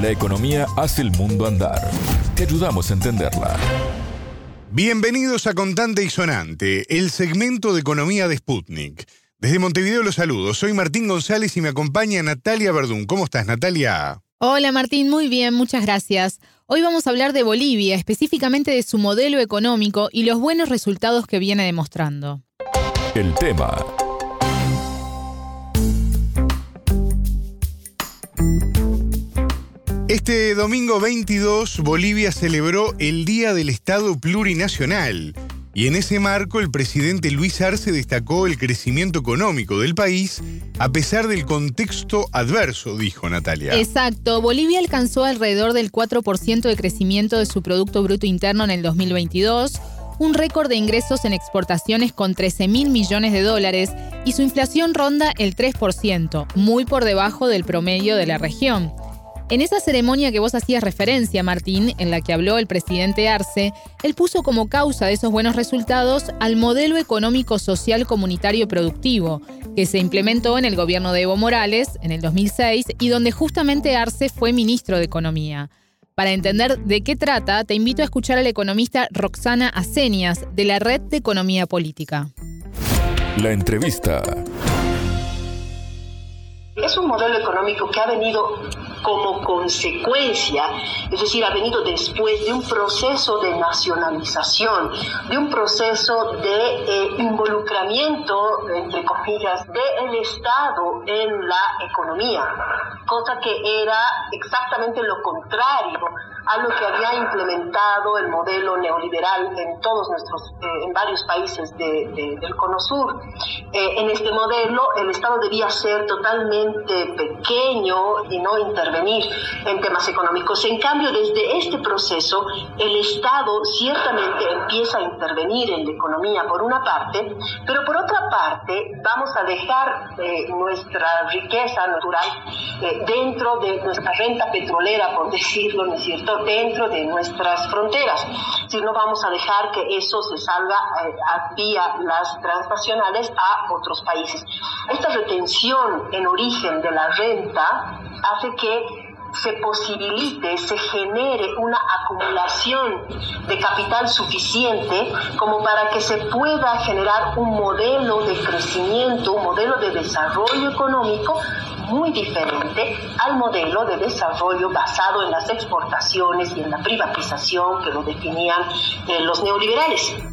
La economía hace el mundo andar. Te ayudamos a entenderla. Bienvenidos a Contante y Sonante, el segmento de economía de Sputnik. Desde Montevideo los saludo. Soy Martín González y me acompaña Natalia Verdún. ¿Cómo estás, Natalia? Hola Martín, muy bien, muchas gracias. Hoy vamos a hablar de Bolivia, específicamente de su modelo económico y los buenos resultados que viene demostrando. El tema Este domingo 22, Bolivia celebró el Día del Estado Plurinacional. Y en ese marco, el presidente Luis Arce destacó el crecimiento económico del país a pesar del contexto adverso, dijo Natalia. Exacto. Bolivia alcanzó alrededor del 4% de crecimiento de su Producto Bruto Interno en el 2022, un récord de ingresos en exportaciones con 13 mil millones de dólares y su inflación ronda el 3%, muy por debajo del promedio de la región. En esa ceremonia que vos hacías referencia, Martín, en la que habló el presidente Arce, él puso como causa de esos buenos resultados al modelo económico social comunitario productivo, que se implementó en el gobierno de Evo Morales en el 2006 y donde justamente Arce fue ministro de Economía. Para entender de qué trata, te invito a escuchar al economista Roxana Acenias, de la Red de Economía Política. La entrevista. Es un modelo económico que ha venido como consecuencia, es decir, ha venido después de un proceso de nacionalización, de un proceso de eh, involucramiento, entre comillas, del Estado en la economía, cosa que era exactamente lo contrario a lo que había implementado el modelo neoliberal en todos nuestros, eh, en varios países del Cono Sur. Eh, en este modelo el Estado debía ser totalmente pequeño y no intervenir en temas económicos. En cambio, desde este proceso, el Estado ciertamente empieza a intervenir en la economía por una parte, pero por otra parte vamos a dejar eh, nuestra riqueza natural dentro de nuestra renta petrolera, por decirlo, ¿no es cierto? Dentro de nuestras fronteras. Si no vamos a dejar que eso se salga eh, vía las transnacionales a otros países. Esta retención en origen de la renta hace que se posibilite, se genere una acumulación de capital suficiente como para que se pueda generar un modelo de crecimiento, un modelo de desarrollo económico muy diferente al modelo de desarrollo basado en las exportaciones y en la privatización que lo definían eh, los neoliberales.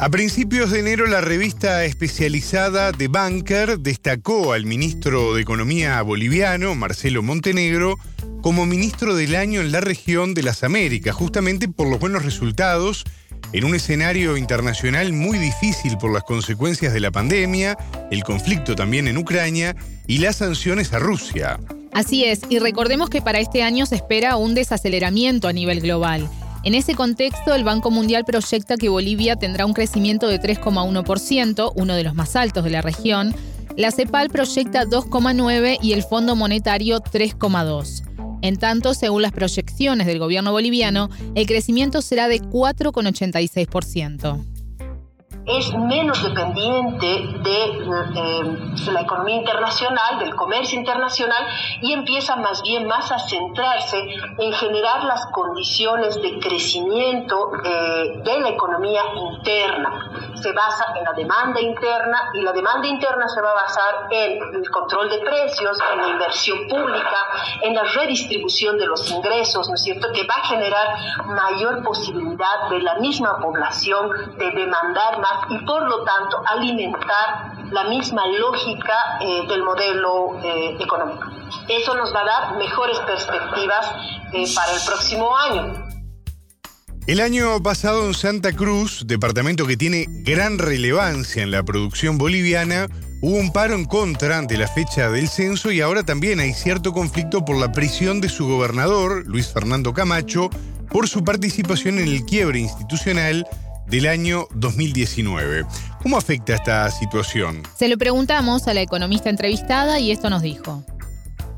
A principios de enero, la revista especializada The Banker destacó al ministro de Economía boliviano, Marcelo Montenegro, como ministro del año en la región de las Américas, justamente por los buenos resultados en un escenario internacional muy difícil por las consecuencias de la pandemia, el conflicto también en Ucrania y las sanciones a Rusia. Así es, y recordemos que para este año se espera un desaceleramiento a nivel global. En ese contexto, el Banco Mundial proyecta que Bolivia tendrá un crecimiento de 3,1%, uno de los más altos de la región. La CEPAL proyecta 2,9% y el Fondo Monetario 3,2%. En tanto, según las proyecciones del gobierno boliviano, el crecimiento será de 4,86% es menos dependiente de, eh, la economía internacional, del comercio internacional, y empieza más bien más a centrarse en generar las condiciones de crecimiento eh, de la economía interna. Se basa en la demanda interna y la demanda interna se va a basar en el control de precios, en la inversión pública, en la redistribución de los ingresos, ¿no es cierto?, que va a generar mayor posibilidad de la misma población de demandar más y por lo tanto alimentar la misma lógica eh, del modelo eh, económico. Eso nos va a dar mejores perspectivas eh, para el próximo año. El año pasado en Santa Cruz, departamento que tiene gran relevancia en la producción boliviana, hubo un paro en contra ante la fecha del censo y ahora también hay cierto conflicto por la prisión de su gobernador, Luis Fernando Camacho, por su participación en el quiebre institucional del año 2019. ¿Cómo afecta esta situación? Se lo preguntamos a la economista entrevistada y esto nos dijo.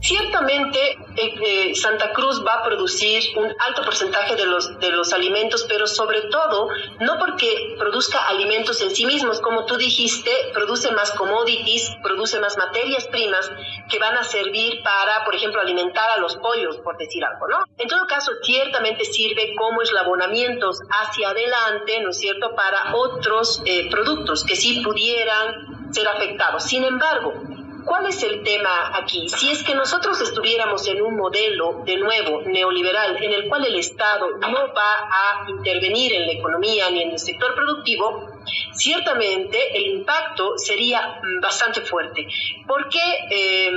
Ciertamente, eh, eh, Santa Cruz va a producir un alto porcentaje de los, de los alimentos, pero sobre todo no porque produzca alimentos en sí mismos, como tú dijiste, produce más commodities, produce más materias primas que van a servir para, por ejemplo, alimentar a los pollos, por decir algo, ¿no? En todo caso, ciertamente sirve como eslabonamientos hacia adelante, ¿no es cierto?, para otros eh, productos que sí pudieran ser afectados. Sin embargo, ¿Cuál es el tema aquí? Si es que nosotros estuviéramos en un modelo, de nuevo, neoliberal, en el cual el Estado no va a intervenir en la economía ni en el sector productivo, ciertamente el impacto sería bastante fuerte, porque em,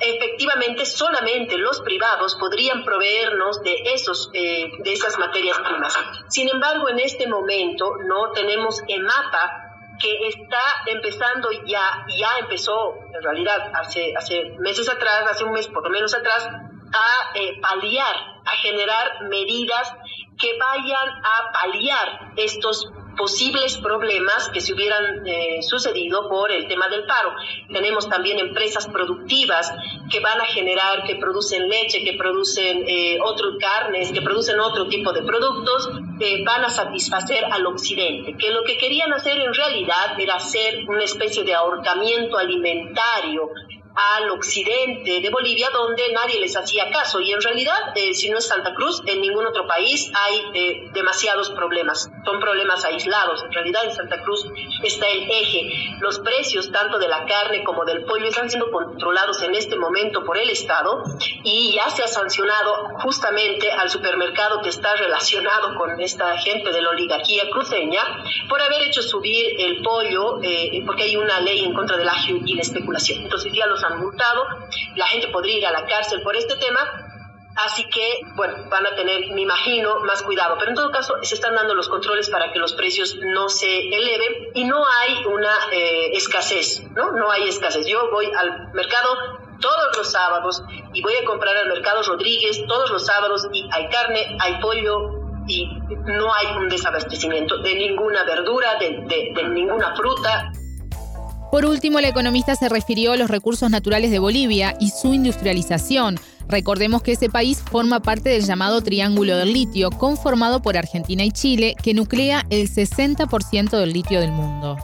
efectivamente solamente los privados podrían proveernos de, esos, eh, de esas materias primas. Sin embargo, en este momento no tenemos EMAPA que está empezando ya, ya empezó en realidad hace, hace meses atrás, hace un mes por lo menos atrás, a eh, paliar, a generar medidas que vayan a paliar estos posibles problemas que se hubieran eh, sucedido por el tema del paro. Tenemos también empresas productivas que van a generar, que producen leche, que producen eh, otras carnes, que producen otro tipo de productos, que van a satisfacer al occidente, que lo que querían hacer en realidad era hacer una especie de ahorcamiento alimentario al occidente de Bolivia donde nadie les hacía caso. Y en realidad eh, si no es Santa Cruz en ningún otro país hay eh, demasiados problemas. Son problemas aislados. En realidad en Santa Cruz está el eje. Los precios tanto de la carne como del pollo están siendo controlados en este momento por el Estado y ya se ha sancionado justamente al supermercado que está relacionado con esta gente de la oligarquía cruceña por haber hecho subir el pollo eh, porque hay una ley en contra del agio y la especulación. Entonces ya los han multado, la gente podría ir a la cárcel por este tema, Así que, bueno, van a tener, me imagino, más cuidado. Pero en todo caso, se están dando los controles para que los precios no se eleven y no hay una eh, escasez, ¿no? No hay escasez. Yo voy al mercado todos los sábados y voy a comprar al mercado Rodríguez todos los sábados y hay carne, hay pollo y no hay un desabastecimiento de ninguna verdura, de, de ninguna fruta. Por último, la economista se refirió a los recursos naturales de Bolivia y su industrialización. Recordemos que ese país forma parte del llamado Triángulo del Litio, conformado por Argentina y Chile, que nuclea el 60% del litio del mundo.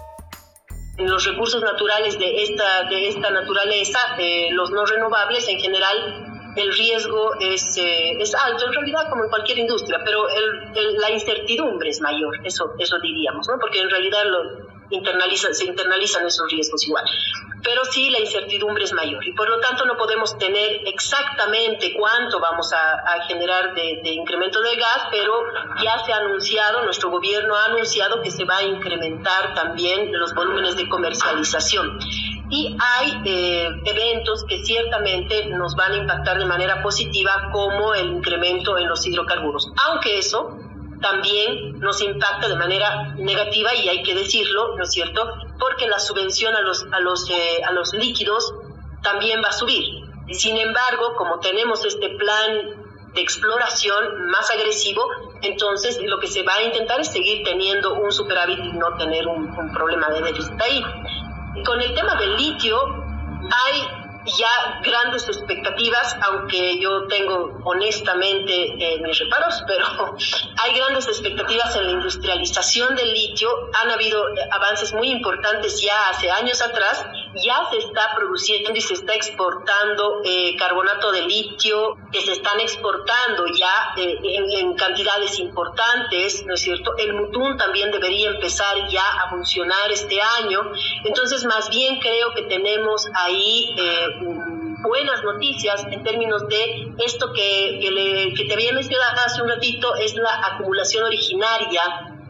Los recursos naturales de esta, de esta naturaleza, eh, los no renovables en general, el riesgo es, eh, es alto, en realidad como en cualquier industria, pero la incertidumbre es mayor, eso, eso diríamos, ¿no? porque en realidad lo, internaliza, se internalizan esos riesgos igual. Pero sí la incertidumbre es mayor y por lo tanto no podemos tener exactamente cuánto vamos a, generar de, incremento del gas, pero ya se ha anunciado, nuestro gobierno ha anunciado que se va a incrementar también los volúmenes de comercialización. Y hay eh, eventos que ciertamente nos van a impactar de manera positiva como el incremento en los hidrocarburos. Aunque eso también nos impacta de manera negativa y hay que decirlo, ¿no es cierto? Porque la subvención a los, a los, eh, a los líquidos también va a subir. Sin embargo, como tenemos este plan de exploración más agresivo, entonces lo que se va a intentar es seguir teniendo un superávit y no tener un, un problema de déficit ahí. Con el tema del litio, hay ya grandes expectativas, aunque yo tengo honestamente eh, mis reparos, pero hay grandes expectativas en la industrialización del litio. Han habido avances muy importantes ya hace años atrás. Ya se está produciendo y se está exportando eh, carbonato de litio, que se están exportando ya en, en, cantidades importantes, ¿no es cierto? El Mutún también debería empezar ya a funcionar este año. Entonces, más bien creo que tenemos ahí buenas noticias en términos de esto que, que, te había mencionado hace un ratito, es la acumulación originaria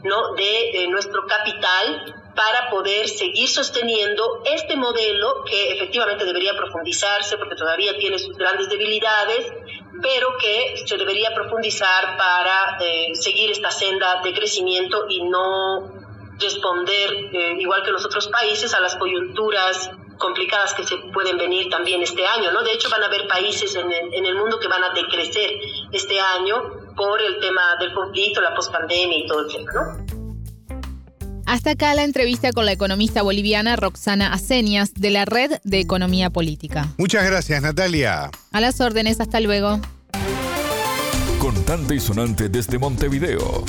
¿no? de, nuestro capital para poder seguir sosteniendo este modelo que efectivamente debería profundizarse porque todavía tiene sus grandes debilidades, pero que se debería profundizar para eh, seguir esta senda de crecimiento y no responder, eh, igual que los otros países, a las coyunturas complicadas que se pueden venir también este año, ¿no? De hecho, van a haber países en el, mundo que van a decrecer este año por el tema del conflicto, la pospandemia y todo el tema, ¿no? Hasta acá la entrevista con la economista boliviana Roxana Acenias de la Red de Economía Política. Muchas gracias, Natalia. A las órdenes, hasta luego. Contante y sonante desde Montevideo.